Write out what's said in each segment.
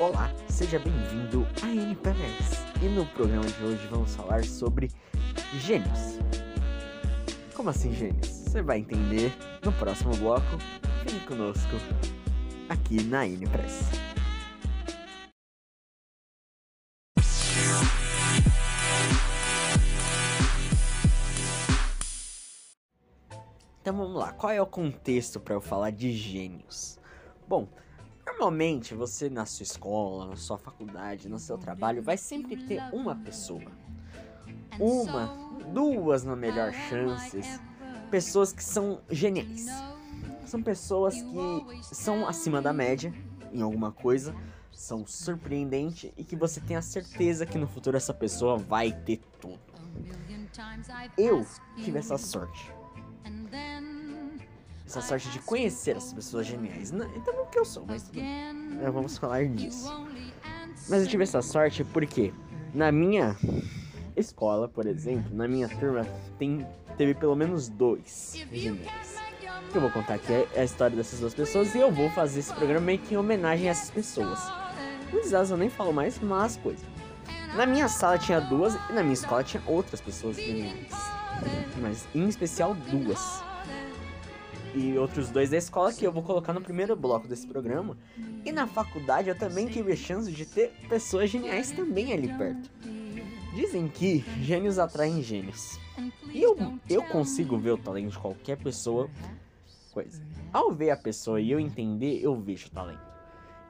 Olá, seja bem-vindo a NPS. E no programa de hoje vamos falar sobre gênios. Como assim gênios? Você vai entender no próximo bloco. Fique conosco aqui na NPS. Então vamos lá, qual é o contexto para eu falar de gênios? Bom, normalmente você na sua escola, na sua faculdade, no seu trabalho, vai sempre ter uma pessoa. Uma, duas na melhor chances, pessoas que são geniais. São pessoas que são acima da média em alguma coisa, são surpreendentes e que você tem a certeza que no futuro essa pessoa vai ter tudo. Eu tive essa sorte essa sorte de conhecer as pessoas geniais. Então não que eu sou, mas tudo bem. É, vamos falar disso. Mas eu tive essa sorte porque na minha escola, por exemplo, na minha turma, tem, teve pelo menos dois geniais. Eu vou contar aqui a história dessas duas pessoas e eu vou fazer esse programa meio que em homenagem a essas pessoas. Muitas delas eu nem falo mais, mas coisa. Na minha sala tinha duas e na minha escola tinha outras pessoas geniais. Mas em especial duas e outros dois da escola que eu vou colocar no primeiro bloco desse programa. E na faculdade eu também tive a chance de ter pessoas geniais também ali perto. Dizem que gênios atraem gênios. E eu, eu consigo ver o talento de qualquer pessoa. Coisa. Ao ver a pessoa e eu entender, eu vejo o talento.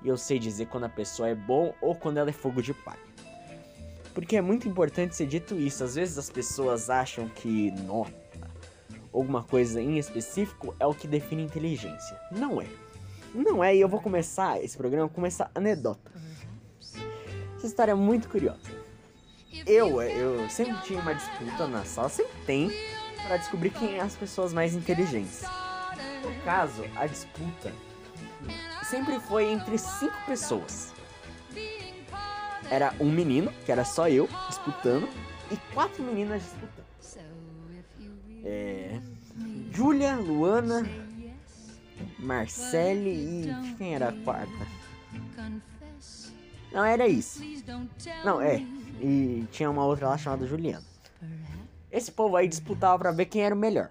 E eu sei dizer quando a pessoa é bom ou quando ela é fogo de palha. Porque é muito importante ser dito isso. Às vezes as pessoas acham que, nossa, alguma coisa em específico é o que define inteligência. Não é. Não é, e eu vou começar esse programa com essa anedota. Essa história é muito curiosa. Eu, eu sempre tinha uma disputa na sala, sempre tem, para descobrir quem é as pessoas mais inteligentes. No caso, a disputa sempre foi entre cinco pessoas. Era um menino, que era só eu, disputando, e quatro meninas disputando. É. Júlia, Luana, Marcele e. Quem era a quarta? Não, era isso. Não, é. E tinha uma outra lá chamada Juliana. Esse povo aí disputava pra ver quem era o melhor.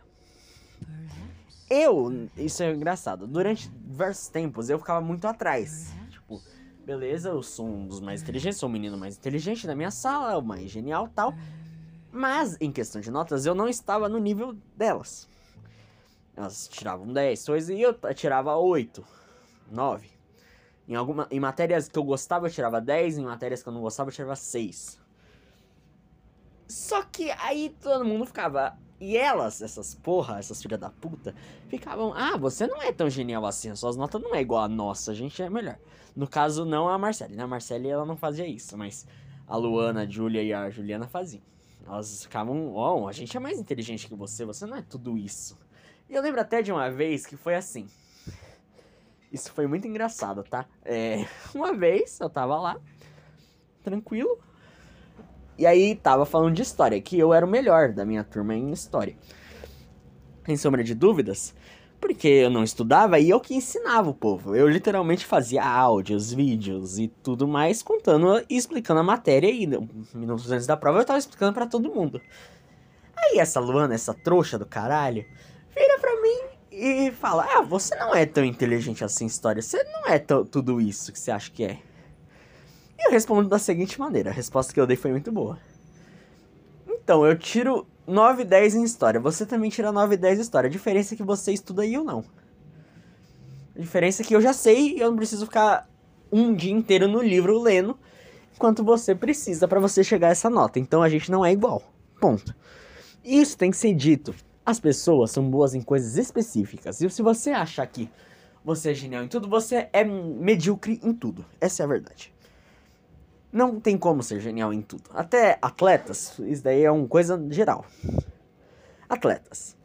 Eu, isso é engraçado, durante diversos tempos eu ficava muito atrás. Tipo, beleza, eu sou um dos mais inteligentes, sou o menino mais inteligente da minha sala, o mais genial tal. Mas, em questão de notas, eu não estava no nível delas. Elas tiravam 10 coisas e eu tirava 8, 9. Em, alguma, em matérias que eu gostava, eu tirava 10, em matérias que eu não gostava, eu tirava 6. Só que aí todo mundo ficava. E elas, essas porra, essas filhas da puta, ficavam, ah, você não é tão genial assim, as suas notas não é igual a nossa, a gente é melhor. No caso, não a Marcele, né? A Marcele ela não fazia isso, mas a Luana, a Julia e a Juliana faziam. Elas ficavam, ó, oh, a gente é mais inteligente que você, você não é tudo isso. E eu lembro até de uma vez que foi assim. Isso foi muito engraçado, tá? É, uma vez eu tava lá, tranquilo. E aí tava falando de história, que eu era o melhor da minha turma em história. Sem sombra de dúvidas, porque eu não estudava e eu que ensinava o povo. Eu literalmente fazia áudios, vídeos e tudo mais, contando e explicando a matéria. E minutos antes da prova eu tava explicando para todo mundo. Aí essa Luana, essa trouxa do caralho, vira pra mim e fala: Ah, você não é tão inteligente assim história. Você não é tudo isso que você acha que é. E eu respondo da seguinte maneira: a resposta que eu dei foi muito boa. Então, eu tiro 9 e 10 em história. Você também tira 9 e 10 em história. A diferença é que você estuda e eu não. A diferença é que eu já sei e eu não preciso ficar um dia inteiro no livro lendo quanto você precisa para você chegar a essa nota. Então a gente não é igual. Ponto. Isso tem que ser dito. As pessoas são boas em coisas específicas. E se você achar que você é genial em tudo, você é medíocre em tudo. Essa é a verdade não tem como ser genial em tudo. Até atletas, isso daí é uma coisa geral. Atletas.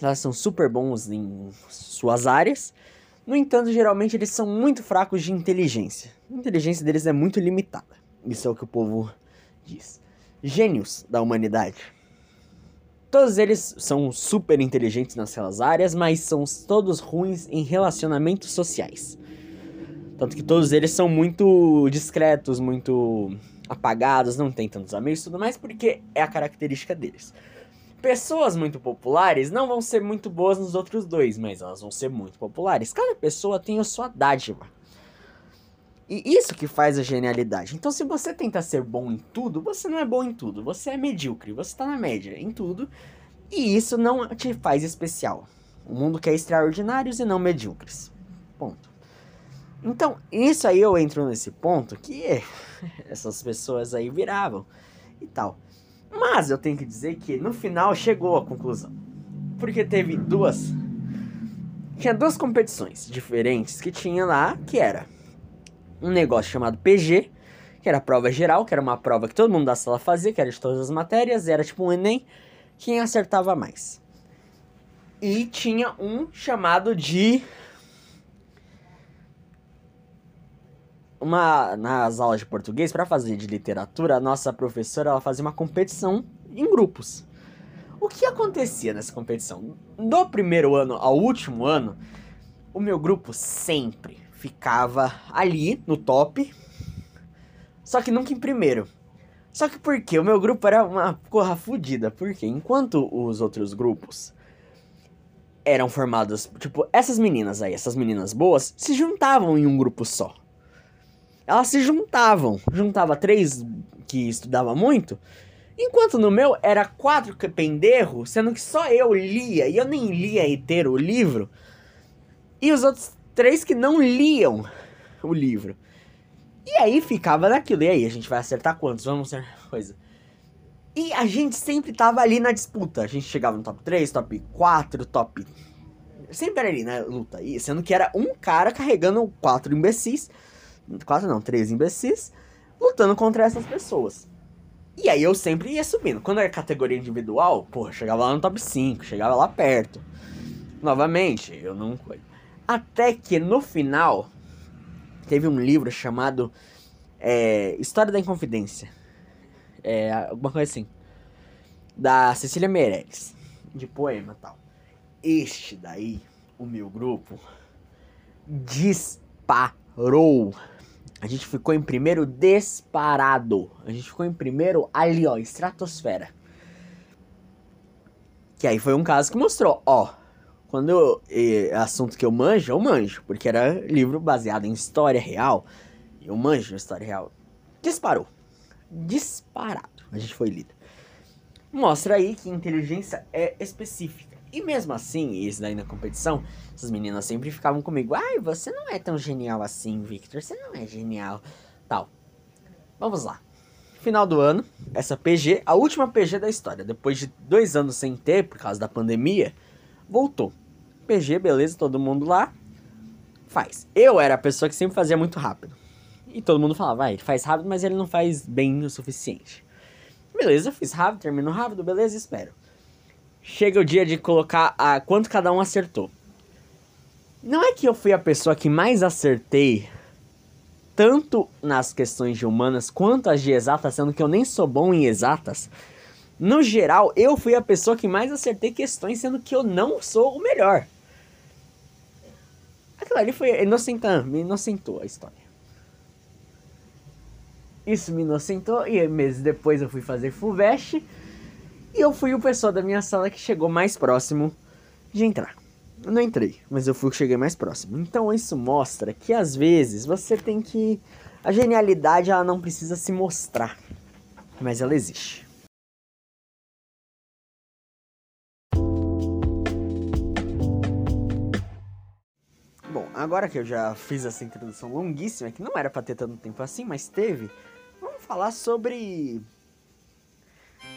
Elas são super bons em suas áreas. No entanto, geralmente eles são muito fracos de inteligência. A inteligência deles é muito limitada. Isso é o que o povo diz. Gênios da humanidade. Todos eles são super inteligentes nas suas áreas, mas são todos ruins em relacionamentos sociais. Tanto que todos eles são muito discretos, muito apagados, não tem tantos amigos e tudo mais, porque é a característica deles. Pessoas muito populares não vão ser muito boas nos outros dois, mas elas vão ser muito populares. Cada pessoa tem a sua dádiva. E isso que faz a genialidade. Então, se você tenta ser bom em tudo, você não é bom em tudo. Você é medíocre, você tá na média em tudo. E isso não te faz especial. O mundo quer extraordinários e não medíocres. Ponto. Então, isso aí eu entro nesse ponto que essas pessoas aí viravam e tal. Mas eu tenho que dizer que no final chegou à conclusão. Porque teve duas. Tinha duas competições diferentes que tinha lá, que era um negócio chamado PG, que era a prova geral, que era uma prova que todo mundo da sala fazia, que era de todas as matérias, era tipo um Enem, quem acertava mais. E tinha um chamado de uma nas aulas de português para fazer de literatura, a nossa professora ela fazia uma competição em grupos. O que acontecia nessa competição? Do primeiro ano ao último ano, o meu grupo sempre ficava ali no top, só que nunca em primeiro. Só que por quê? O meu grupo era uma corra fodida, porque enquanto os outros grupos eram formados, tipo, essas meninas aí, essas meninas boas, se juntavam em um grupo só elas se juntavam. Juntava três que estudava muito, enquanto no meu era quatro que penderro, sendo que só eu lia, e eu nem lia inteiro o livro, e os outros três que não liam o livro. E aí ficava naquilo, e aí, a gente vai acertar quantos? Vamos ser coisa. E a gente sempre tava ali na disputa. A gente chegava no top 3, top 4, top. Sempre era ali na luta. E sendo que era um cara carregando quatro imbecis quatro não, três imbecis, lutando contra essas pessoas. E aí eu sempre ia subindo. Quando era categoria individual, porra, chegava lá no top 5, chegava lá perto. Novamente, eu não. Até que no final, teve um livro chamado é, História da Inconfidência. É, alguma coisa assim. Da Cecília Meirelles. De poema tal. Este daí, o meu grupo, disparou. A gente ficou em primeiro disparado. A gente ficou em primeiro ali, ó, estratosfera. Que aí foi um caso que mostrou, ó. Quando eu, é assunto que eu manjo, eu manjo. Porque era livro baseado em história real. Eu manjo história real. Disparou. Disparado. A gente foi líder. Mostra aí que inteligência é específica. E mesmo assim, isso daí na competição, essas meninas sempre ficavam comigo. Ai, você não é tão genial assim, Victor. Você não é genial. Tal. Vamos lá. Final do ano, essa PG, a última PG da história. Depois de dois anos sem ter, por causa da pandemia, voltou. PG, beleza, todo mundo lá. Faz. Eu era a pessoa que sempre fazia muito rápido. E todo mundo falava, vai, ele faz rápido, mas ele não faz bem o suficiente. Beleza, fiz rápido, termino rápido, beleza, espero chega o dia de colocar a quanto cada um acertou. Não é que eu fui a pessoa que mais acertei tanto nas questões de humanas quanto as de exatas, sendo que eu nem sou bom em exatas. No geral, eu fui a pessoa que mais acertei questões, sendo que eu não sou o melhor. Aquilo ali foi inocentando, me inocentou a história. Isso me inocentou e meses depois eu fui fazer FUVEST e eu fui o pessoal da minha sala que chegou mais próximo de entrar. Eu não entrei, mas eu fui o que cheguei mais próximo. Então isso mostra que às vezes você tem que. A genialidade ela não precisa se mostrar, mas ela existe. Bom, agora que eu já fiz essa introdução longuíssima, que não era para ter tanto tempo assim, mas teve, vamos falar sobre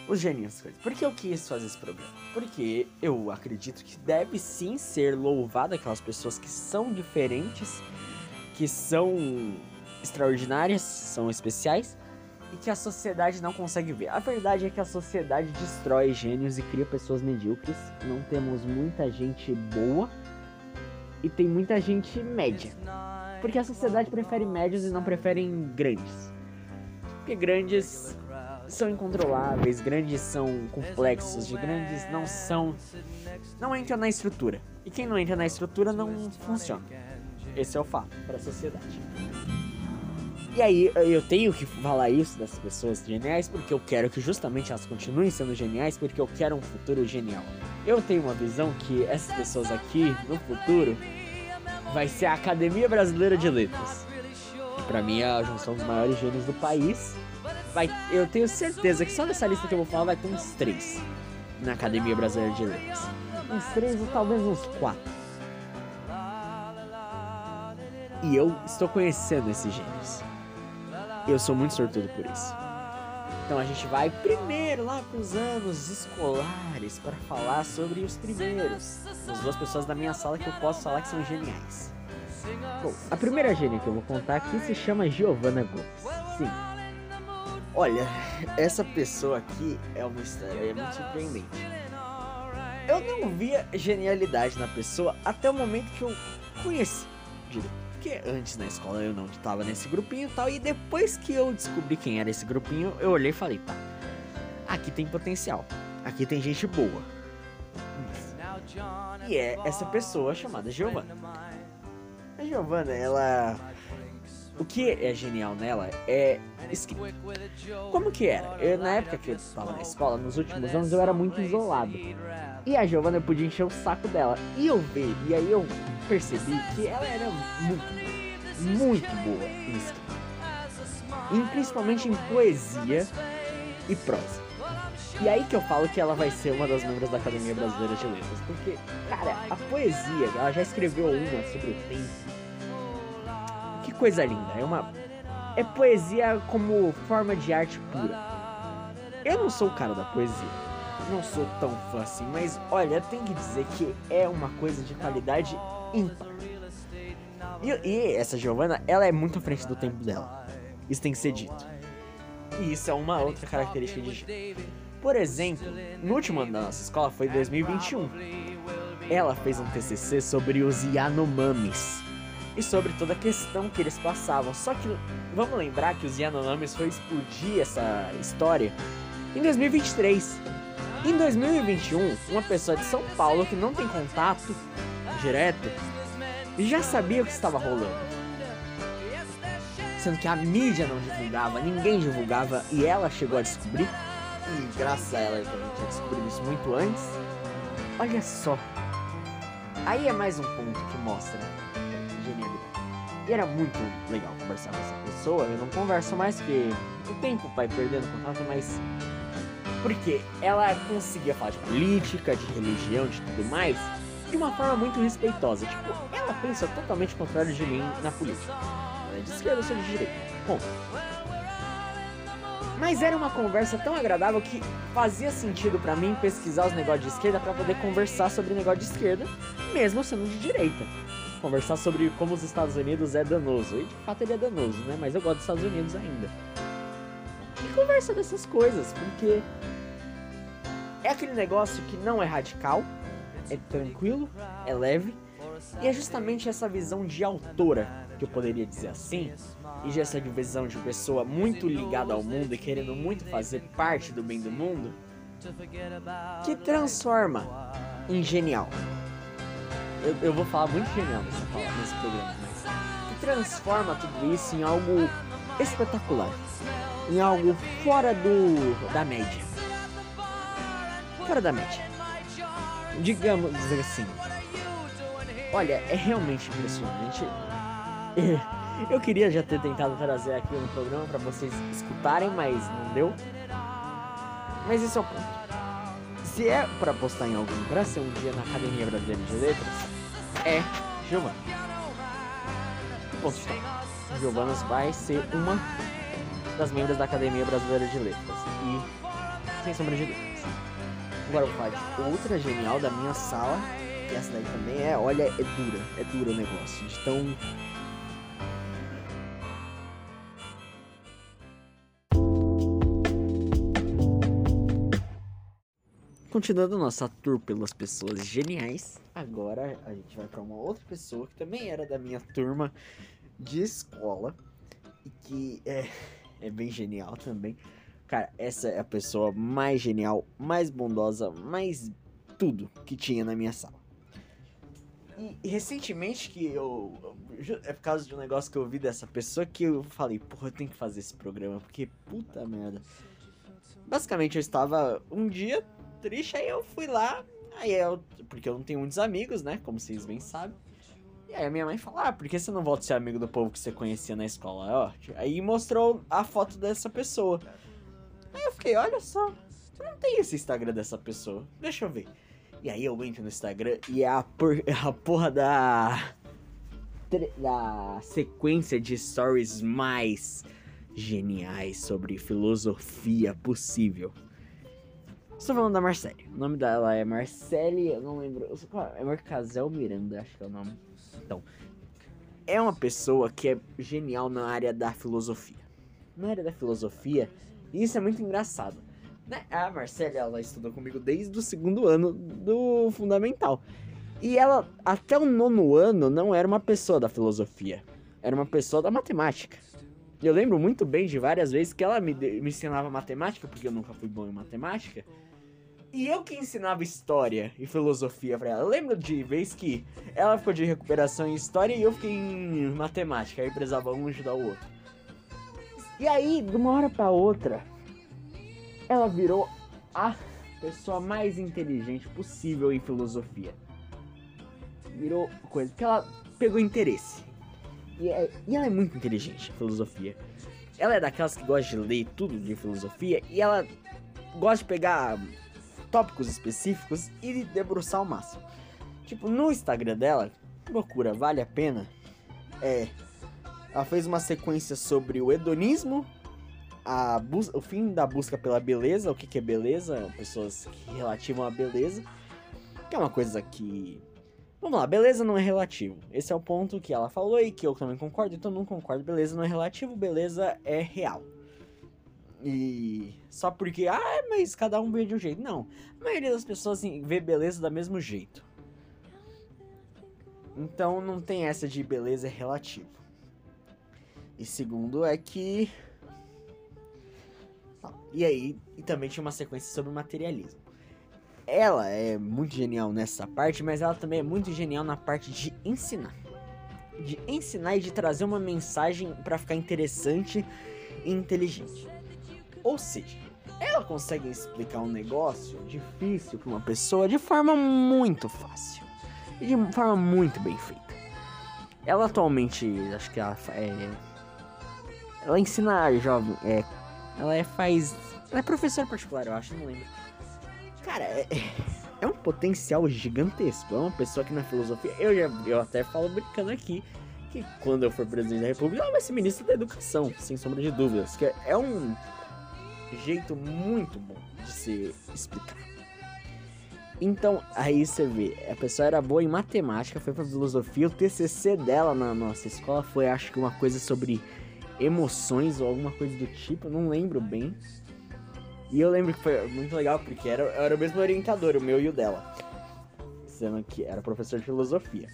os gênios coisas. Por que eu quis fazer esse programa? Porque eu acredito que deve sim ser louvado aquelas pessoas que são diferentes, que são extraordinárias, são especiais e que a sociedade não consegue ver. A verdade é que a sociedade destrói gênios e cria pessoas medíocres. Não temos muita gente boa e tem muita gente média. Porque a sociedade prefere médios e não preferem grandes. Porque grandes são incontroláveis, grandes são complexos, de grandes não são. não entram na estrutura. E quem não entra na estrutura não funciona. Esse é o fato para a sociedade. E aí eu tenho que falar isso das pessoas geniais porque eu quero que justamente elas continuem sendo geniais porque eu quero um futuro genial. Eu tenho uma visão que essas pessoas aqui no futuro vai ser a Academia Brasileira de Letras. Que pra mim é a junção dos maiores gênios do país. Vai, eu tenho certeza que só nessa lista que eu vou falar vai ter uns três na Academia Brasileira de Letras. Uns três ou talvez uns quatro. E eu estou conhecendo esses gênios. Eu sou muito sortudo por isso. Então a gente vai primeiro lá para os anos escolares para falar sobre os primeiros. As duas pessoas da minha sala que eu posso falar que são geniais. Bom, a primeira gênia que eu vou contar aqui se chama Giovanna Gomes. Sim. Olha, essa pessoa aqui é uma história é muito surpreendente. Eu não via genialidade na pessoa até o momento que eu conheci. Porque antes na escola eu não estava nesse grupinho e tal. E depois que eu descobri quem era esse grupinho, eu olhei e falei, tá. Aqui tem potencial. Aqui tem gente boa. E é essa pessoa chamada Giovanna. A Giovanna, ela. O que é genial nela é escrita. Como que era? Eu, na época que eu estava na escola, nos últimos anos, eu era muito isolado. E a Giovanna podia encher o saco dela. E eu vi, e aí eu percebi que ela era muito, muito boa em escrita. E principalmente em poesia e prosa. E aí que eu falo que ela vai ser uma das membros da Academia Brasileira de Letras. Porque, cara, a poesia, ela já escreveu uma sobre o tempo. Que coisa linda. É uma. É poesia como forma de arte pura. Eu não sou o cara da poesia não sou tão fã assim, mas olha, tem que dizer que é uma coisa de qualidade ímpar. E, e essa Giovanna, ela é muito à frente do tempo dela. Isso tem que ser dito. E isso é uma outra característica de. Por exemplo, no último ano da nossa escola foi 2021. Ela fez um TCC sobre os Yanomamis e sobre toda a questão que eles passavam. Só que vamos lembrar que os Yanomamis foi explodir essa história em 2023. Em 2021, uma pessoa de São Paulo que não tem contato direto já sabia o que estava rolando. Sendo que a mídia não divulgava, ninguém divulgava e ela chegou a descobrir. E graças a ela eu também tinha descobrido isso muito antes. Olha só. Aí é mais um ponto que mostra. E era muito legal conversar com essa pessoa. Eu não converso mais que o tempo vai perdendo contato, mas porque ela conseguia falar de política, de religião, de tudo mais, de uma forma muito respeitosa. Tipo, ela pensa totalmente contrário de mim na política. Ela é de esquerda, eu sou de direita. Bom. Mas era uma conversa tão agradável que fazia sentido para mim pesquisar os negócios de esquerda para poder conversar sobre negócio de esquerda, mesmo sendo de direita. Conversar sobre como os Estados Unidos é danoso. E de fato ele é danoso, né? Mas eu gosto dos Estados Unidos ainda. E conversa dessas coisas, porque é aquele negócio que não é radical, é tranquilo, é leve, e é justamente essa visão de autora, que eu poderia dizer assim, e essa visão de pessoa muito ligada ao mundo e querendo muito fazer parte do bem do mundo, que transforma em genial. Eu, eu vou falar muito genial nessa, nesse programa, mas que transforma tudo isso em algo espetacular, em algo fora do da média fora da média. Digamos assim. Olha, é realmente impressionante. Eu queria já ter tentado trazer aqui no programa para vocês escutarem, mas não deu. Mas esse é o ponto. Se é para apostar em algum para ser um dia na Academia Brasileira de Letras, é Giovanna. Ponto está. Giovanna vai ser uma das membros da Academia Brasileira de Letras. E, sem sombra de dúvida. Agora eu vou falar de outra genial da minha sala. E essa daí também é, olha, é dura. É dura o negócio. De tão. Continuando nossa tour pelas pessoas geniais, agora a gente vai para uma outra pessoa que também era da minha turma de escola e que é, é bem genial também. Cara, essa é a pessoa mais genial, mais bondosa, mais tudo que tinha na minha sala. E, recentemente que eu é por causa de um negócio que eu ouvi dessa pessoa que eu falei, porra, eu tenho que fazer esse programa, porque puta merda. Basicamente, eu estava um dia triste, aí eu fui lá, aí eu. Porque eu não tenho muitos amigos, né? Como vocês bem sabem. E aí a minha mãe falou, ah, por que você não volta a ser amigo do povo que você conhecia na escola? Ó, aí mostrou a foto dessa pessoa. Aí eu fiquei, olha só, não tenho esse Instagram dessa pessoa. Deixa eu ver. E aí eu entro no Instagram e é a, por, é a porra da. da sequência de stories mais geniais sobre filosofia possível. Estou falando da Marcele. O nome dela é Marcele, eu não lembro. É Marcazel Miranda, acho que é o nome. Então, é uma pessoa que é genial na área da filosofia. Na área da filosofia, e isso é muito engraçado. Né? A Marcela, ela estudou comigo desde o segundo ano do fundamental. E ela, até o nono ano, não era uma pessoa da filosofia. Era uma pessoa da matemática. Eu lembro muito bem de várias vezes que ela me, me ensinava matemática, porque eu nunca fui bom em matemática. E eu que ensinava história e filosofia pra ela. Eu lembro de vez que ela ficou de recuperação em história e eu fiquei em matemática. Aí precisava um ajudar o outro. E aí, de uma hora pra outra, ela virou a pessoa mais inteligente possível em filosofia. Virou coisa. Porque ela pegou interesse. E, é, e ela é muito inteligente em filosofia. Ela é daquelas que gosta de ler tudo de filosofia e ela gosta de pegar tópicos específicos e debruçar ao máximo. Tipo, no Instagram dela, procura, vale a pena. É. Ela fez uma sequência sobre o hedonismo, a o fim da busca pela beleza, o que, que é beleza, pessoas que relativam a beleza, que é uma coisa que. Vamos lá, beleza não é relativo. Esse é o ponto que ela falou e que eu também concordo, então não concordo. Beleza não é relativo, beleza é real. E só porque, ah, mas cada um vê de um jeito. Não. A maioria das pessoas assim, vê beleza do mesmo jeito. Então não tem essa de beleza relativo. E segundo é que. E aí, e também tinha uma sequência sobre materialismo. Ela é muito genial nessa parte, mas ela também é muito genial na parte de ensinar. De ensinar e de trazer uma mensagem para ficar interessante e inteligente. Ou seja, ela consegue explicar um negócio difícil para uma pessoa de forma muito fácil e de forma muito bem feita. Ela atualmente, acho que ela é, ela ensina jovem, é, ela é, faz, ela é professora particular, eu acho, não lembro. Cara, é, é um potencial gigantesco. É uma pessoa que na filosofia, eu já, eu até falo brincando aqui que quando eu for presidente da república, ela vai ser ministra da educação, sem sombra de dúvidas, que é um jeito muito bom de se explicar. Então, aí você vê, a pessoa era boa em matemática, foi pra filosofia, o TCC dela na nossa escola foi, acho que uma coisa sobre emoções ou alguma coisa do tipo, não lembro bem. E eu lembro que foi muito legal, porque era, era o mesmo orientador, o meu e o dela. Sendo que era professor de filosofia.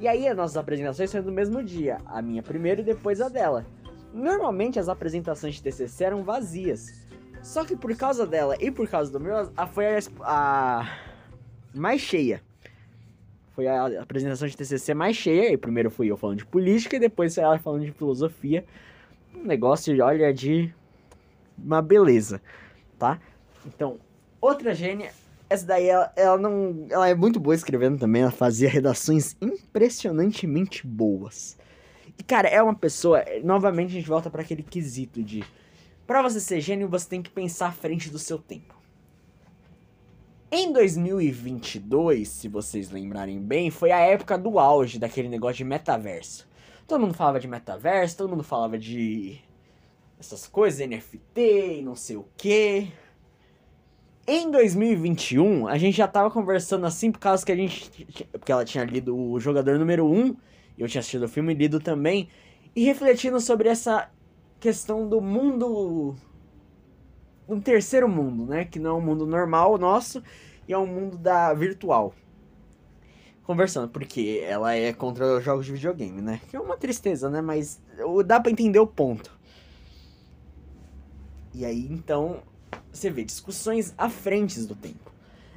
E aí as nossas apresentações são do mesmo dia, a minha primeiro e depois a dela. Normalmente as apresentações de TCC eram vazias. Só que por causa dela e por causa do meu, a, foi a, a mais cheia. Foi a apresentação de TCC mais cheia. E primeiro fui eu falando de política e depois ela falando de filosofia. Um negócio, olha, de uma beleza, tá? Então, outra gênia. Essa daí, ela, ela não... Ela é muito boa escrevendo também. Ela fazia redações impressionantemente boas. E, cara, é uma pessoa... Novamente, a gente volta para aquele quesito de para você ser gênio, você tem que pensar à frente do seu tempo. Em 2022, se vocês lembrarem bem, foi a época do auge daquele negócio de metaverso. Todo mundo falava de metaverso, todo mundo falava de essas coisas, NFT e não sei o que. Em 2021, a gente já tava conversando assim por causa que a gente. Porque ela tinha lido o jogador número 1, e eu tinha assistido o filme e lido também, e refletindo sobre essa questão do mundo. Um terceiro mundo, né? Que não é um mundo normal nosso e é um mundo da virtual. Conversando, porque ela é contra os jogos de videogame, né? Que é uma tristeza, né? Mas dá para entender o ponto. E aí, então, você vê discussões à frente do tempo.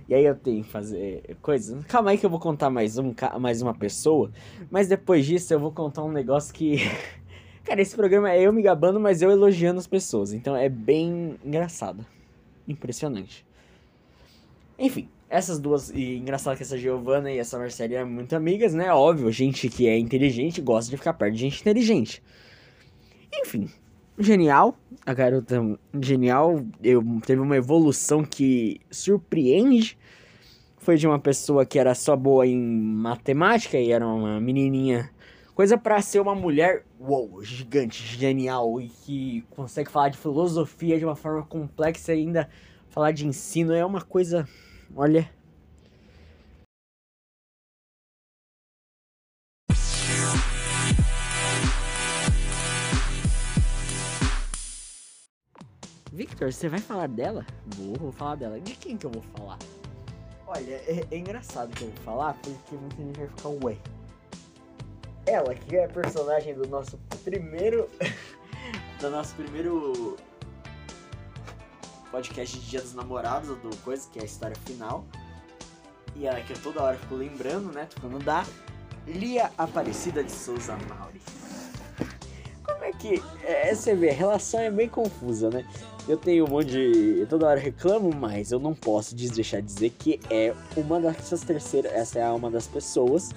E aí eu tenho que fazer coisas. Calma aí que eu vou contar mais, um, mais uma pessoa. Mas depois disso eu vou contar um negócio que. Cara, esse programa é eu me gabando, mas eu elogiando as pessoas. Então é bem engraçado. Impressionante. Enfim, essas duas. E engraçado que essa Giovanna e essa Marcela eram muito amigas, né? Óbvio, gente que é inteligente gosta de ficar perto de gente inteligente. Enfim, genial. A garota genial. Eu, teve uma evolução que surpreende. Foi de uma pessoa que era só boa em matemática e era uma menininha. Coisa para ser uma mulher, uou, gigante, genial e que consegue falar de filosofia de uma forma complexa e ainda falar de ensino é uma coisa Olha. Victor, você vai falar dela? Vou, vou falar dela. De quem que eu vou falar? Olha, é, é engraçado que eu vou falar, porque muita gente vai ficar, ué. Ela, que é a personagem do nosso primeiro. do nosso primeiro podcast de Dia dos Namorados, do Coisa, que é a história final. E ela que eu toda hora fico lembrando, né? Quando dá. Lia Aparecida de Souza Mauri. Como é que. É, você vê, a relação é bem confusa, né? Eu tenho um monte de. Eu toda hora reclamo, mas eu não posso deixar de dizer que é uma dessas terceiras. Essa é uma das pessoas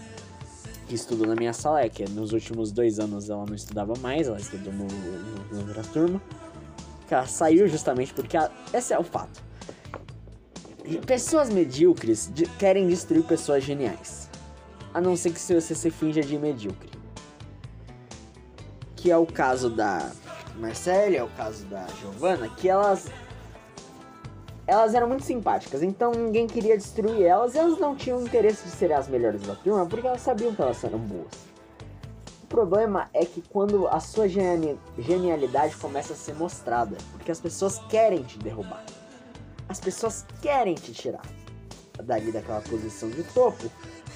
que estudou na minha sala. É que nos últimos dois anos ela não estudava mais, ela estudou no, no, na outra turma que ela saiu justamente porque esse é o fato. Pessoas medíocres de, querem destruir pessoas geniais. A não ser que você se finja de medíocre. Que é o caso da Marcelle, é o caso da Giovanna, que elas elas eram muito simpáticas, então ninguém queria destruir elas e elas não tinham interesse de serem as melhores da turma porque elas sabiam que elas eram boas problema é que quando a sua genialidade começa a ser mostrada, porque as pessoas querem te derrubar. As pessoas querem te tirar dali daquela posição de topo,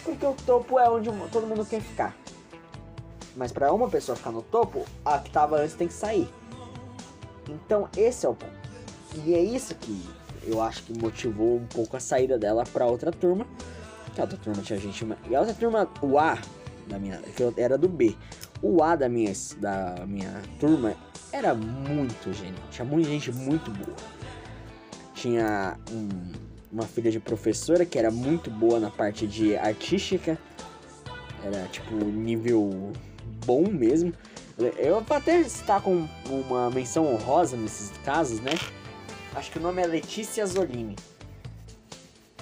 porque o topo é onde todo mundo quer ficar. Mas para uma pessoa ficar no topo, a que estava antes tem que sair. Então esse é o ponto. E é isso que eu acho que motivou um pouco a saída dela para outra turma. Que a outra turma tinha gente. E a outra turma, o A, da minha, era do B. O A da minha, da minha turma era muito genial. Tinha muita gente muito boa. Tinha um, uma filha de professora que era muito boa na parte de artística. Era tipo nível bom mesmo. Eu vou até estar com uma menção honrosa nesses casos, né? Acho que o nome é Letícia Zolini.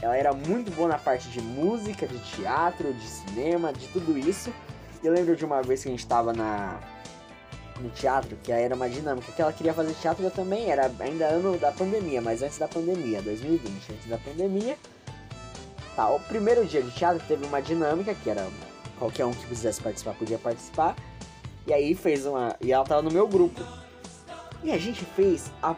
Ela era muito boa na parte de música, de teatro, de cinema, de tudo isso. Eu lembro de uma vez que a gente tava na no teatro, que era uma dinâmica, que ela queria fazer teatro eu também, era ainda ano da pandemia, mas antes da pandemia, 2020, antes da pandemia. Tá, o primeiro dia de teatro teve uma dinâmica, que era qualquer um que quisesse participar podia participar. E aí fez uma. E ela tava no meu grupo. E a gente fez a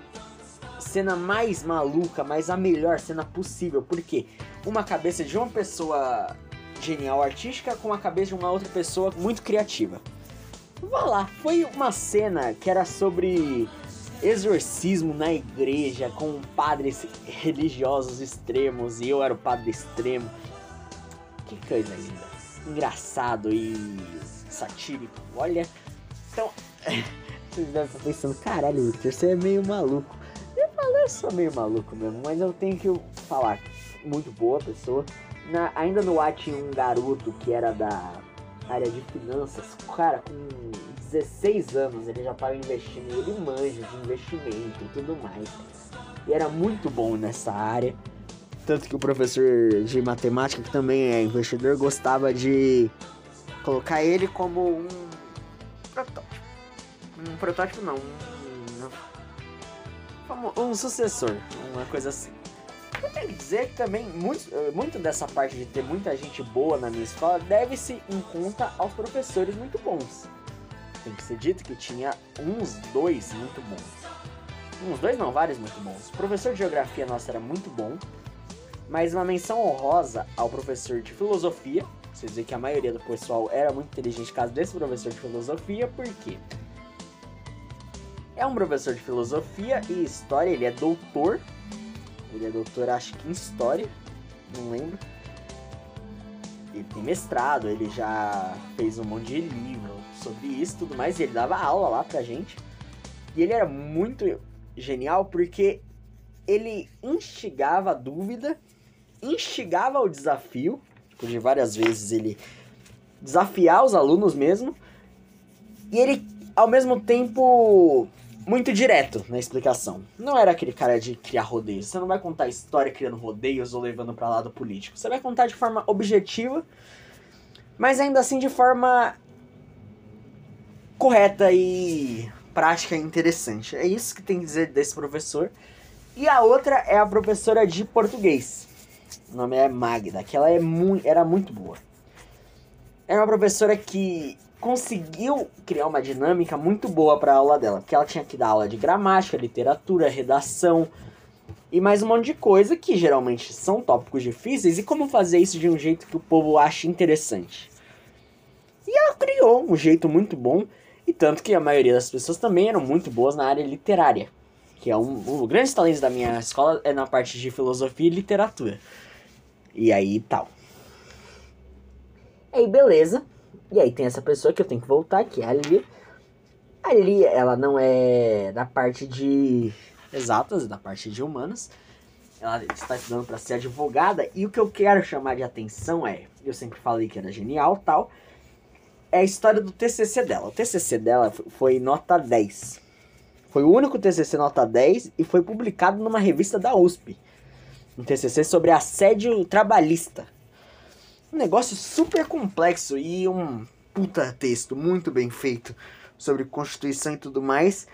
cena mais maluca, mas a melhor cena possível. Porque uma cabeça de uma pessoa genial artística com a cabeça de uma outra pessoa muito criativa. Vá lá, foi uma cena que era sobre exorcismo na igreja com padres religiosos extremos e eu era o padre extremo. Que coisa linda. Engraçado e satírico. Olha. Então, vocês devem estar pensando, caralho, você é meio maluco eu sou meio maluco mesmo, mas eu tenho que falar, muito boa pessoa. Na, ainda no ar tinha um garoto que era da área de finanças, cara, com 16 anos ele já estava investindo, ele manja de investimento e tudo mais. E era muito bom nessa área. Tanto que o professor de matemática, que também é investidor, gostava de colocar ele como um protótipo. Um protótipo não, um um sucessor, uma coisa assim. Eu tenho que dizer que também muito, eh, muito dessa parte de ter muita gente boa na minha escola deve-se em conta aos professores muito bons. Tem que ser dito que tinha uns dois muito bons. Uns dois não, vários muito bons. O professor de geografia nosso era muito bom, mas uma menção honrosa ao professor de filosofia. Vocês dizer que a maioria do pessoal era muito inteligente caso desse professor de filosofia, por quê? É um professor de filosofia e história, ele é doutor. Ele é doutor, acho que em história. não lembro. Ele tem mestrado, ele já fez um monte de livro sobre isso e tudo mais, e ele dava aula lá pra gente. E ele era muito genial porque ele instigava a dúvida, instigava o desafio, tipo, de várias vezes ele desafiar os alunos mesmo, e ele, ao mesmo tempo, muito direto na explicação. Não era aquele cara de criar rodeios. Você não vai contar história criando rodeios ou levando para lado político. Você vai contar de forma objetiva, mas ainda assim de forma correta e prática e interessante. É isso que tem que dizer desse professor. E a outra é a professora de português. O nome é Magda, que ela é mu era muito boa. Era uma professora que conseguiu criar uma dinâmica muito boa para a aula dela, porque ela tinha que dar aula de gramática, literatura, redação e mais um monte de coisa que geralmente são tópicos difíceis e como fazer isso de um jeito que o povo ache interessante. E ela criou um jeito muito bom e tanto que a maioria das pessoas também eram muito boas na área literária, que é um, um grande talento da minha escola é na parte de filosofia e literatura. E aí tal. E aí beleza, e aí tem essa pessoa que eu tenho que voltar, que é a Lia. A Lia, ela não é da parte de exatas, é da parte de humanas. Ela está estudando para ser advogada. E o que eu quero chamar de atenção é, eu sempre falei que era genial tal, é a história do TCC dela. O TCC dela foi nota 10. Foi o único TCC nota 10 e foi publicado numa revista da USP. Um TCC sobre assédio trabalhista. Um negócio super complexo e um puta texto muito bem feito sobre Constituição e tudo mais.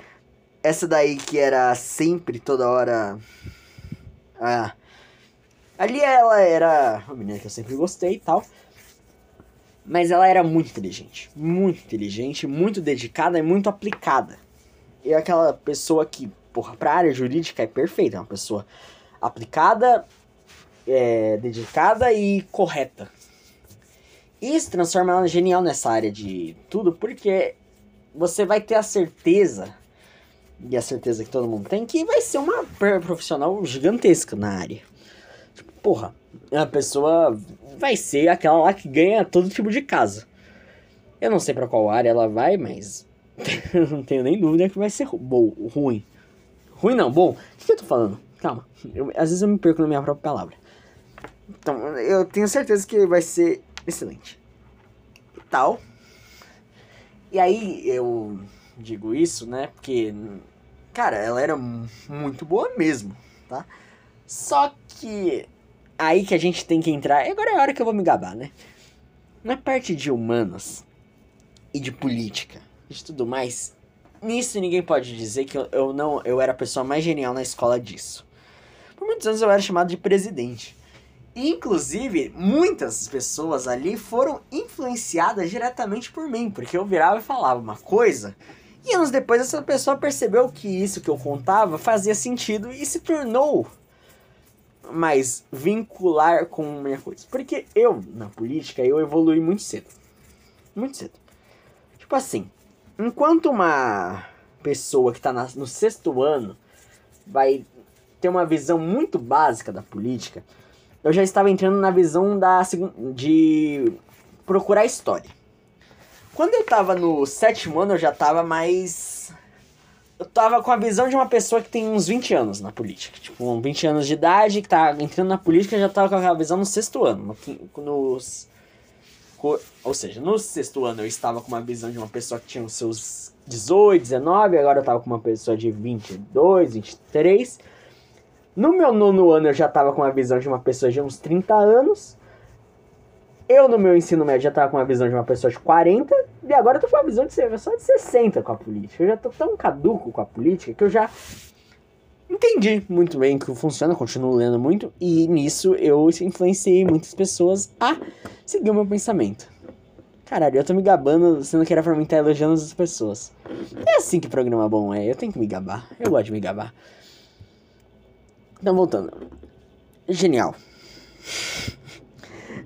Essa daí que era sempre, toda hora. Ah. Ali ela era uma menina que eu sempre gostei e tal. Mas ela era muito inteligente. Muito inteligente, muito dedicada e muito aplicada. E é aquela pessoa que, porra, pra área jurídica é perfeita. É uma pessoa aplicada, é, dedicada e correta. Isso transforma ela genial nessa área de tudo, porque você vai ter a certeza, e a certeza que todo mundo tem, que vai ser uma profissional gigantesca na área. Tipo, porra, a pessoa vai ser aquela lá que ganha todo tipo de casa. Eu não sei para qual área ela vai, mas não tenho nem dúvida que vai ser bom, ruim. Ruim não, bom. O que, que eu tô falando? Calma. Eu, às vezes eu me perco na minha própria palavra. Então, eu tenho certeza que vai ser excelente. E tal. E aí eu digo isso, né? Porque, cara, ela era muito boa mesmo, tá? Só que aí que a gente tem que entrar. Agora é a hora que eu vou me gabar, né? Na parte de humanos e de política e tudo mais, nisso ninguém pode dizer que eu, eu não eu era a pessoa mais genial na escola disso. Por muitos anos eu era chamado de presidente. Inclusive, muitas pessoas ali foram influenciadas diretamente por mim, porque eu virava e falava uma coisa, e anos depois essa pessoa percebeu que isso que eu contava fazia sentido e se tornou mais vincular com minha coisa. Porque eu, na política, eu evolui muito cedo. Muito cedo. Tipo assim, enquanto uma pessoa que está no sexto ano vai ter uma visão muito básica da política, eu já estava entrando na visão da de procurar história. Quando eu estava no sétimo ano, eu já estava mais. Eu tava com a visão de uma pessoa que tem uns 20 anos na política. Tipo, 20 anos de idade, que tá entrando na política, já tava com aquela visão no sexto ano. No, nos, ou seja, no sexto ano eu estava com uma visão de uma pessoa que tinha os seus 18, 19, agora eu tava com uma pessoa de 22, 23. No meu nono ano eu já tava com uma visão de uma pessoa de uns 30 anos. Eu no meu ensino médio já tava com uma visão de uma pessoa de 40. E agora eu tô com uma visão de ser pessoa de 60 com a política. Eu já tô tão caduco com a política que eu já entendi muito bem que funciona, continuo lendo muito. E nisso eu influenciei muitas pessoas a seguir o meu pensamento. Caralho, eu tô me gabando, sendo que era pra mim estar elogiando as pessoas. É assim que programa bom é, eu tenho que me gabar. Eu gosto de me gabar. Então, voltando. Genial.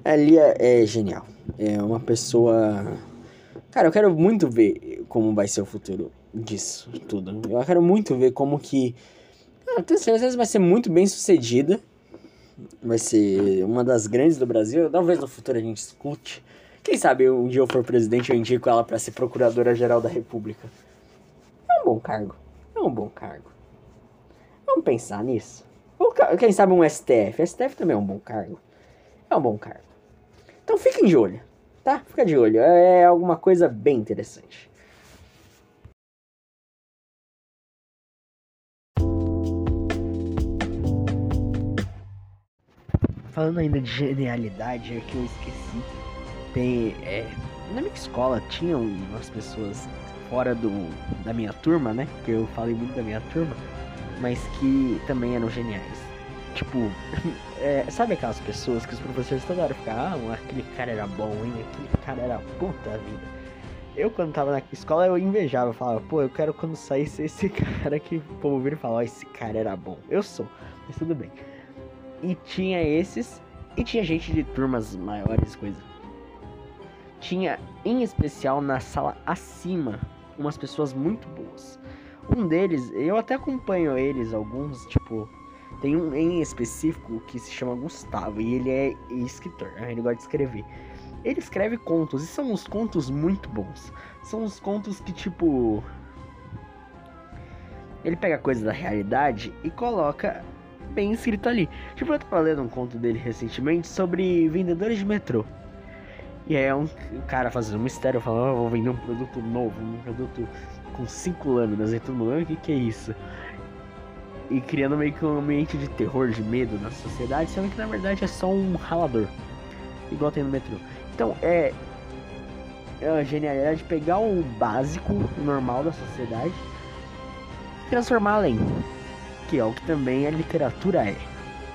A Lia é genial. É uma pessoa. Cara, eu quero muito ver como vai ser o futuro disso tudo. Eu quero muito ver como que. Ah, tenho certeza vai ser muito bem sucedida. vai ser uma das grandes do Brasil. Talvez no futuro a gente escute. Quem sabe um dia eu for presidente eu indico ela para ser procuradora-geral da República. É um bom cargo. É um bom cargo. Vamos pensar nisso. Quem sabe um STF. STF também é um bom cargo. É um bom cargo. Então fiquem de olho, tá? Fica de olho. É alguma coisa bem interessante. Falando ainda de genialidade, é que eu esqueci. Tem. É, na minha escola tinham umas pessoas fora do, da minha turma, né? Porque eu falei muito da minha turma, mas que também eram geniais. Tipo, é, sabe aquelas pessoas que os professores toda hora ficam, ah, aquele cara era bom, hein? Aquele cara era puta vida. Eu, quando tava na escola, eu invejava, eu falava, pô, eu quero quando saísse esse cara que o povo vira e fala, ó, oh, esse cara era bom. Eu sou, mas tudo bem. E tinha esses, e tinha gente de turmas maiores, coisa. Tinha, em especial na sala acima, umas pessoas muito boas. Um deles, eu até acompanho eles, alguns, tipo, tem um em específico que se chama Gustavo e ele é escritor, né? ele gosta de escrever. Ele escreve contos e são uns contos muito bons. São uns contos que, tipo. Ele pega coisas da realidade e coloca bem escrito ali. Tipo, eu tava lendo um conto dele recentemente sobre vendedores de metrô. E aí é um cara fazendo um mistério, falando, oh, vou vender um produto novo, um produto com 5 lâminas. E todo mundo, o que, que é isso? E criando meio que um ambiente de terror, de medo na sociedade, sendo que na verdade é só um ralador. Igual tem no metrô. Então é. É a genialidade de pegar o básico, normal da sociedade, e transformar além. Que é o que também a literatura é.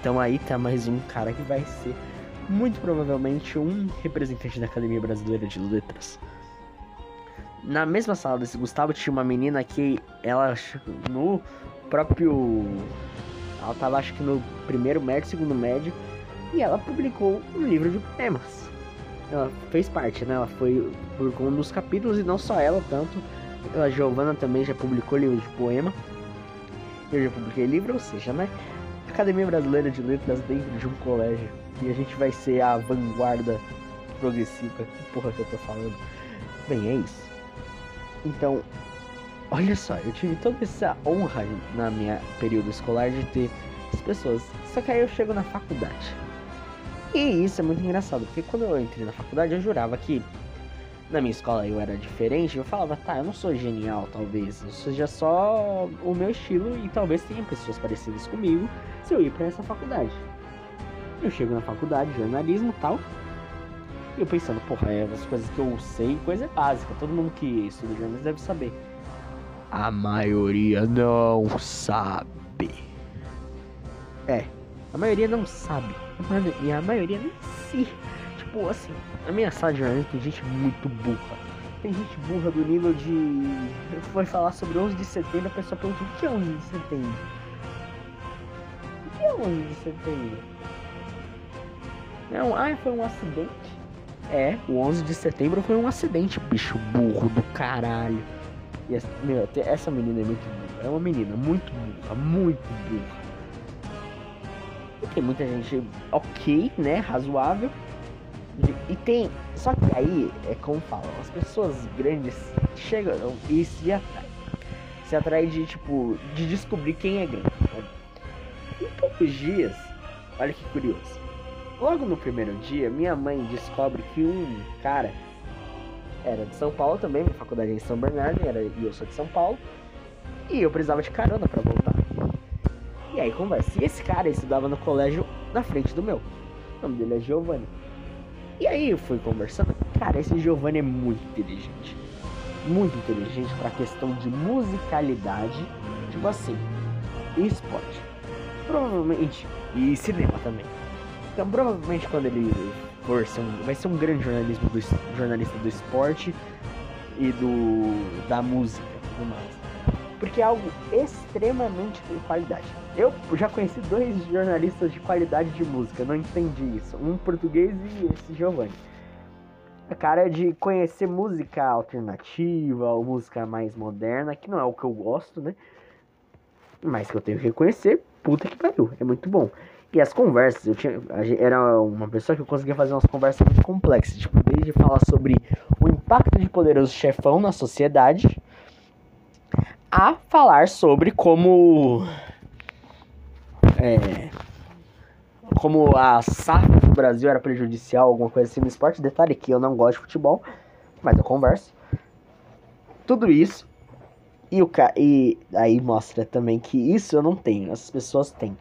Então aí tá mais um cara que vai ser muito provavelmente um representante da Academia Brasileira de Letras. Na mesma sala desse Gustavo tinha uma menina que ela no próprio ela tava acho que no primeiro médio, segundo médio, e ela publicou um livro de poemas. Ela fez parte, né? Ela foi publicou um dos capítulos e não só ela, tanto a Giovana também já publicou livro de poema. Eu já publiquei livro, ou seja, né? Academia Brasileira de Letras dentro de um colégio. E a gente vai ser a vanguarda progressiva. Que porra que eu tô falando? Bem, é isso. Então, olha só, eu tive toda essa honra na minha período escolar de ter as pessoas. Só que aí eu chego na faculdade. E isso é muito engraçado, porque quando eu entrei na faculdade eu jurava que na minha escola eu era diferente, eu falava, tá, eu não sou genial, talvez, eu seja só o meu estilo e talvez tenha pessoas parecidas comigo se eu ir para essa faculdade. Eu chego na faculdade, jornalismo tal, e eu pensando, porra, é as coisas que eu sei, coisa básica, todo mundo que estuda jornalismo deve saber. A maioria não sabe. É, a maioria não sabe. E a maioria nem se. Tipo, assim, na minha sala de jornalismo tem gente muito burra. Tem gente burra do nível de. Foi falar sobre 11 de setembro, a pessoa pergunta: o que é 11 de setembro? O que é 11 de setembro? Não, ah, foi um acidente. É, o 11 de setembro foi um acidente, bicho burro do caralho. E essa, meu, essa menina é muito burra. É uma menina muito burra, muito burra. E tem muita gente ok, né? Razoável. E tem. Só que aí, é como falam, as pessoas grandes chegam e se atraem. Se atraem de tipo. de descobrir quem é grande. Né? Em poucos dias, olha que curioso. Logo no primeiro dia, minha mãe descobre que um cara era de São Paulo também, minha faculdade é em São Bernardo, era, e eu sou de São Paulo, e eu precisava de carona para voltar. E aí conversa. E esse cara estudava no colégio na frente do meu. O nome dele é Giovanni. E aí eu fui conversando. Cara, esse Giovanni é muito inteligente. Muito inteligente pra questão de musicalidade. Tipo assim, e esporte. Provavelmente. E cinema também. Então, provavelmente, quando ele for ser um, vai ser um grande jornalismo do, jornalista do esporte e do da música e tudo mais. Porque é algo extremamente de qualidade. Eu já conheci dois jornalistas de qualidade de música, não entendi isso. Um português e esse Giovanni. A cara é de conhecer música alternativa ou música mais moderna, que não é o que eu gosto, né? Mas que eu tenho que reconhecer, puta que pariu, é muito bom. E as conversas, eu tinha, era uma pessoa que eu conseguia fazer umas conversas muito complexas, tipo, desde falar sobre o impacto de poderoso chefão na sociedade, a falar sobre como é, como a SAF do Brasil era prejudicial, alguma coisa assim no esporte. Detalhe que eu não gosto de futebol, mas eu converso. Tudo isso. E, o e aí mostra também que isso eu não tenho, as pessoas têm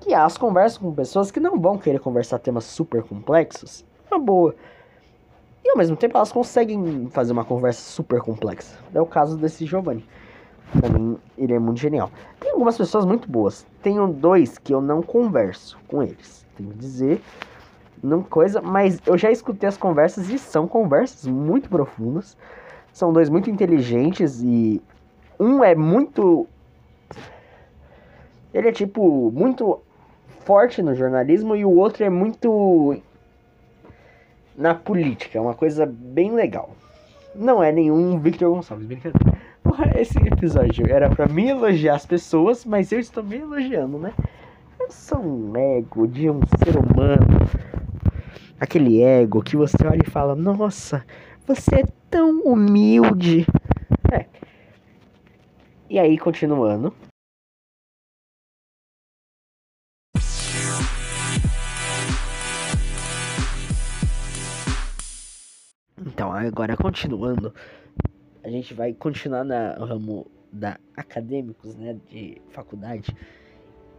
que as conversas com pessoas que não vão querer conversar temas super complexos, uma boa. E ao mesmo tempo elas conseguem fazer uma conversa super complexa. É o caso desse Giovanni. Pra mim, ele é muito genial. Tem algumas pessoas muito boas. Tenho dois que eu não converso com eles. Tenho que dizer, não coisa, mas eu já escutei as conversas e são conversas muito profundas. São dois muito inteligentes e um é muito ele é tipo muito forte no jornalismo e o outro é muito na política. É uma coisa bem legal. Não é nenhum Victor Gonçalves, brincadeira. Esse episódio era para me elogiar as pessoas, mas eu estou me elogiando, né? Eu sou um ego de um ser humano. Aquele ego que você olha e fala: Nossa, você é tão humilde. É. E aí, continuando. Então, agora continuando, a gente vai continuar no ramo da acadêmicos, né, de faculdade.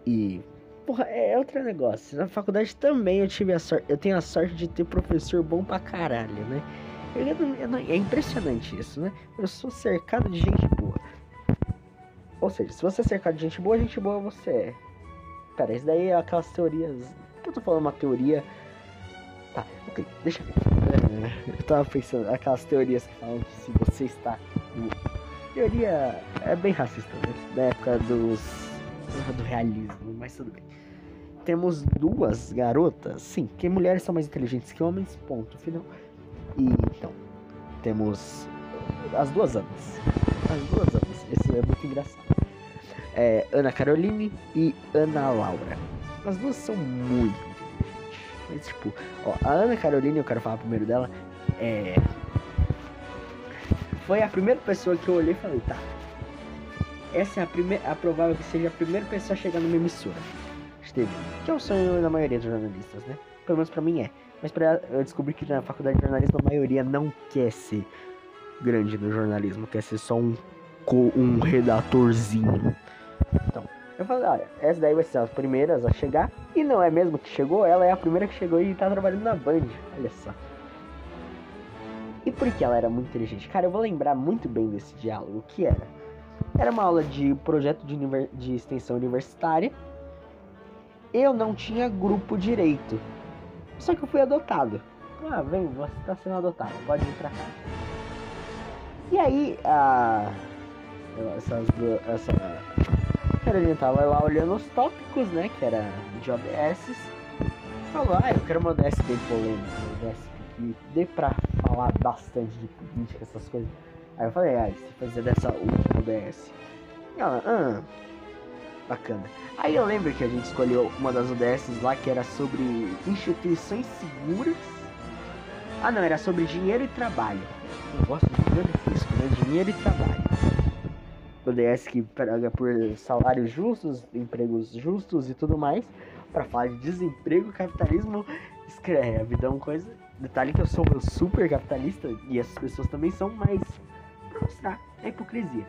E porra, é outro negócio. Na faculdade também eu tive a sorte, eu tenho a sorte de ter professor bom pra caralho, né? Eu, eu, eu, é impressionante isso, né? Eu sou cercado de gente boa. Ou seja, se você é cercado de gente boa, gente boa você é. Pera, isso daí é aquelas teorias. Eu tô falando uma teoria? Tá, ok, deixa eu ver. Eu tava pensando, aquelas teorias que falam que se você está. Teoria é bem racista, né? Da época dos. do realismo, mas tudo bem. Temos duas garotas, sim, que mulheres são mais inteligentes que homens, ponto final. E então, temos as duas amas. As duas amas, esse é muito engraçado. É, Ana Caroline e Ana Laura. As duas são muito tipo, ó, a Ana Carolina, eu quero falar primeiro dela, é. Foi a primeira pessoa que eu olhei e falei, tá. Essa é a primeira. A provável que seja a primeira pessoa a chegar numa emissora. Esteve. Que é o sonho da maioria dos jornalistas, né? Pelo menos pra mim é. Mas pra eu descobri que na faculdade de jornalismo a maioria não quer ser grande no jornalismo, quer ser só um, um redatorzinho. Eu falei, olha, essa daí vai ser as primeiras a chegar. E não é mesmo que chegou, ela é a primeira que chegou e tá trabalhando na Band. Olha só. E por que ela era muito inteligente? Cara, eu vou lembrar muito bem desse diálogo. O que era? Era uma aula de projeto de, de extensão universitária. Eu não tinha grupo direito. Só que eu fui adotado. Ah, vem, você tá sendo adotado, pode vir pra cá. E aí, a. Essas duas. Essa Carolina tava lá olhando os tópicos, né? Que era de OBS. Falou, ah, eu quero uma bem polêmica, uma ODS que dê pra falar bastante de política, essas coisas. Aí eu falei, ah, se fazer dessa última ODS. E ela, ah, bacana. Aí eu lembro que a gente escolheu uma das ODS lá que era sobre instituições seguras. Ah não, era sobre dinheiro e trabalho. Eu gosto de dinheiro, né? Dinheiro e trabalho. ODS que prega por salários justos, empregos justos e tudo mais. Para falar de desemprego, capitalismo, escreve, vida é uma coisa. Detalhe que eu sou super capitalista e essas pessoas também são, mas pra mostrar a hipocrisia.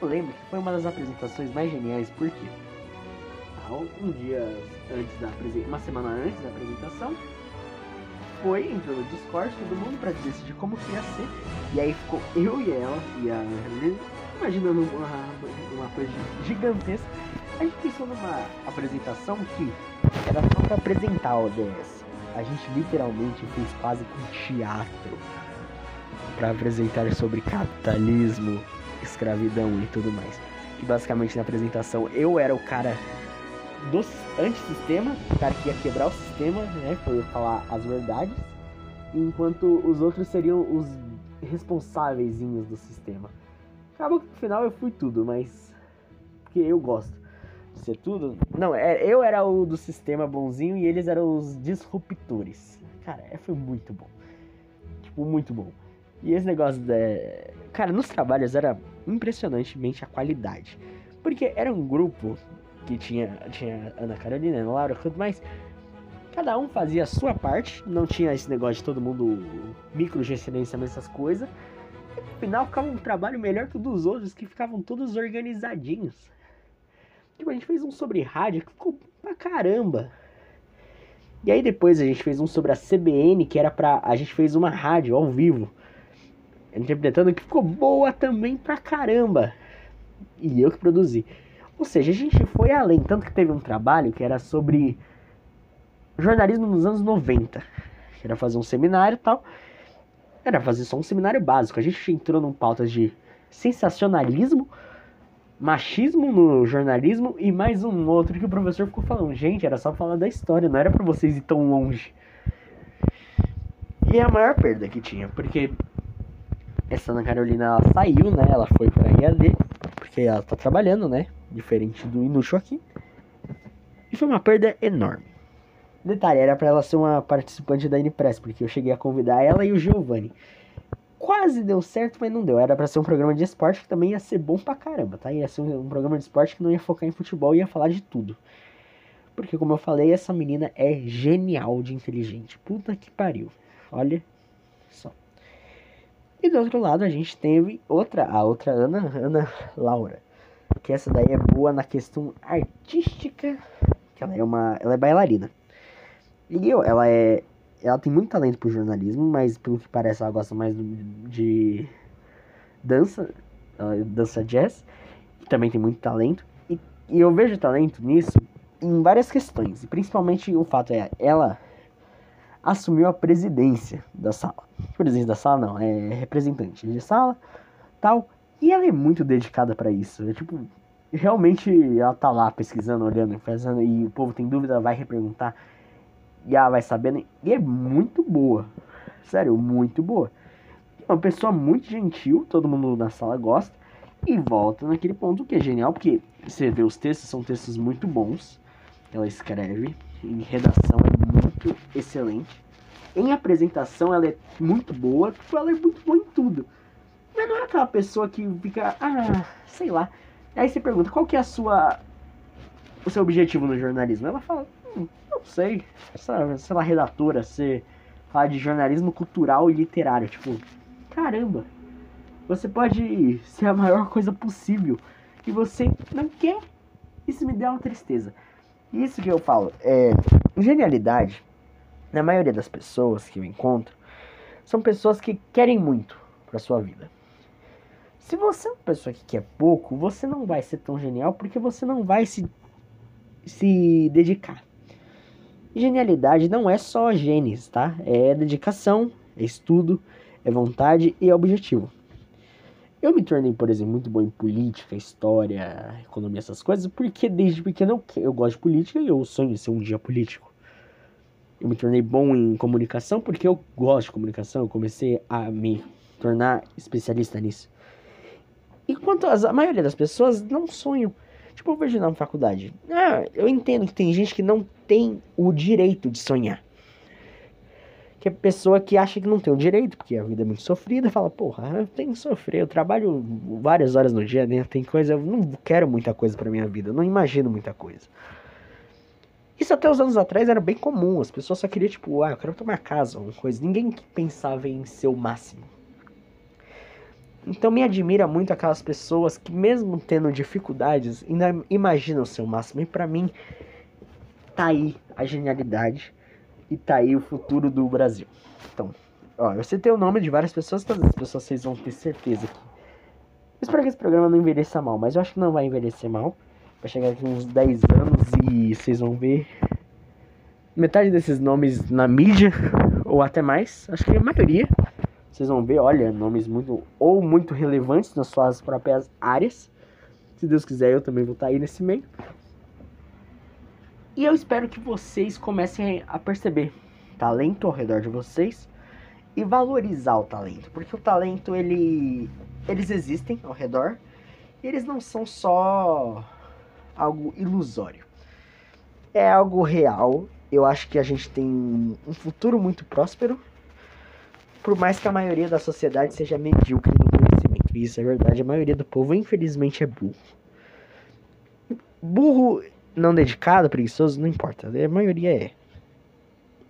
Eu lembro que foi uma das apresentações mais geniais, porque um dia antes da uma semana antes da apresentação, foi, entrou no Discord, todo mundo para decidir como que ia ser. E aí ficou eu e ela e a imaginando uma, uma coisa gigantesca. A gente pensou numa apresentação que era só para apresentar a ODS. A gente literalmente fez quase que um teatro para apresentar sobre capitalismo, escravidão e tudo mais. Que basicamente na apresentação eu era o cara do antissistema, o cara que ia quebrar o sistema, né? Foi falar as verdades. Enquanto os outros seriam os responsáveis do sistema. Acabou que no final eu fui tudo, mas. porque eu gosto de ser tudo. Não, é, eu era o do sistema bonzinho e eles eram os disruptores. Cara, é, foi muito bom. Tipo, muito bom. E esse negócio da. Cara, nos trabalhos era impressionantemente a qualidade. Porque era um grupo que tinha, tinha Ana Carolina, Ana Laura, tudo mais. Cada um fazia a sua parte, não tinha esse negócio de todo mundo micro gerenciamento, essas coisas. Final ficava um trabalho melhor que o dos outros, que ficavam todos organizadinhos. Tipo, a gente fez um sobre rádio que ficou pra caramba. E aí depois a gente fez um sobre a CBN, que era pra. A gente fez uma rádio ao vivo. Interpretando que ficou boa também pra caramba. E eu que produzi. Ou seja, a gente foi além. Tanto que teve um trabalho que era sobre jornalismo nos anos 90. Era fazer um seminário e tal. Era fazer só um seminário básico. A gente entrou num pauta de sensacionalismo, machismo no jornalismo e mais um outro que o professor ficou falando. Gente, era só falar da história, não era para vocês ir tão longe. E é a maior perda que tinha, porque essa Ana Carolina ela saiu, né? Ela foi pra IAD, porque ela tá trabalhando, né? Diferente do inútil aqui. E foi uma perda enorme. Detalhe, era para ela ser uma participante da Inipress, porque eu cheguei a convidar ela e o Giovanni. Quase deu certo, mas não deu. Era para ser um programa de esporte que também ia ser bom pra caramba, tá? Ia ser um programa de esporte que não ia focar em futebol, ia falar de tudo. Porque, como eu falei, essa menina é genial de inteligente. Puta que pariu. Olha só. E do outro lado a gente teve outra, a outra Ana, Ana Laura. Que essa daí é boa na questão artística. Que ela é uma. Ela é bailarina. Eu, ela é. Ela tem muito talento pro jornalismo, mas pelo que parece ela gosta mais de dança, dança jazz, também tem muito talento. E, e eu vejo talento nisso em várias questões. E principalmente o fato é, ela assumiu a presidência da sala. Presidente da sala não, é representante de sala, tal. E ela é muito dedicada para isso. É tipo, realmente ela tá lá pesquisando, olhando, fazendo, e o povo tem dúvida, vai reperguntar. E ela vai sabendo. E é muito boa. Sério, muito boa. É uma pessoa muito gentil, todo mundo na sala gosta. E volta naquele ponto que é genial, porque você vê os textos, são textos muito bons. Ela escreve. Em redação é muito excelente. Em apresentação ela é muito boa. Tipo, ela é muito boa em tudo. Mas não é aquela pessoa que fica, ah, sei lá. Aí você pergunta, qual que é a sua. O seu objetivo no jornalismo? Ela fala, não sei. Essa, sei lá, redatora, você fala de jornalismo cultural e literário. Tipo, caramba. Você pode ser a maior coisa possível. E você não quer. Isso me dá uma tristeza. Isso que eu falo, é. Genialidade, na maioria das pessoas que eu encontro, são pessoas que querem muito pra sua vida. Se você é uma pessoa que quer pouco, você não vai ser tão genial porque você não vai se, se dedicar. Genialidade não é só genes, tá? É dedicação, é estudo, é vontade e é objetivo. Eu me tornei, por exemplo, muito bom em política, história, economia, essas coisas, porque desde pequeno eu, eu gosto de política e eu sonho em ser um dia político. Eu me tornei bom em comunicação porque eu gosto de comunicação, eu comecei a me tornar especialista nisso. Enquanto a maioria das pessoas não sonham. Tipo, eu vejo na faculdade. Ah, eu entendo que tem gente que não tem o direito de sonhar que é pessoa que acha que não tem o direito, porque a vida é muito sofrida, fala, porra, eu tenho que sofrer, eu trabalho várias horas no dia, né? Tem coisa, eu não quero muita coisa pra minha vida, eu não imagino muita coisa. Isso até os anos atrás era bem comum, as pessoas só queriam, tipo, ah, eu quero tomar casa, uma coisa. Ninguém pensava em ser o máximo. Então me admira muito aquelas pessoas que, mesmo tendo dificuldades, ainda imaginam o máximo. E para mim, tá aí a genialidade e tá aí o futuro do Brasil. Então, ó, eu citei o nome de várias pessoas, todas as pessoas vocês vão ter certeza que. Eu espero que esse programa não envelheça mal, mas eu acho que não vai envelhecer mal. Vai chegar aqui uns 10 anos e vocês vão ver metade desses nomes na mídia, ou até mais, acho que a maioria. Vocês vão ver, olha, nomes muito ou muito relevantes nas suas próprias áreas. Se Deus quiser, eu também vou estar aí nesse meio. E eu espero que vocês comecem a perceber talento ao redor de vocês e valorizar o talento, porque o talento ele eles existem ao redor e eles não são só algo ilusório. É algo real. Eu acho que a gente tem um futuro muito próspero. Por mais que a maioria da sociedade seja medíocre no conhecimento. Isso é verdade. A maioria do povo, infelizmente, é burro. Burro não dedicado, preguiçoso, não importa. A maioria é.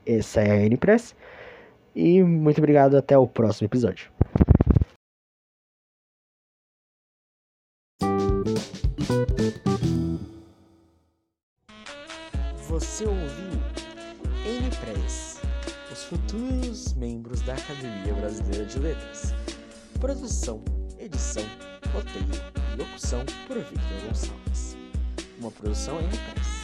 Essa é a N-Press. E muito obrigado. Até o próximo episódio. Membros da Academia Brasileira de Letras. Produção, edição, roteiro e locução por Victor Gonçalves. Uma produção N-Press.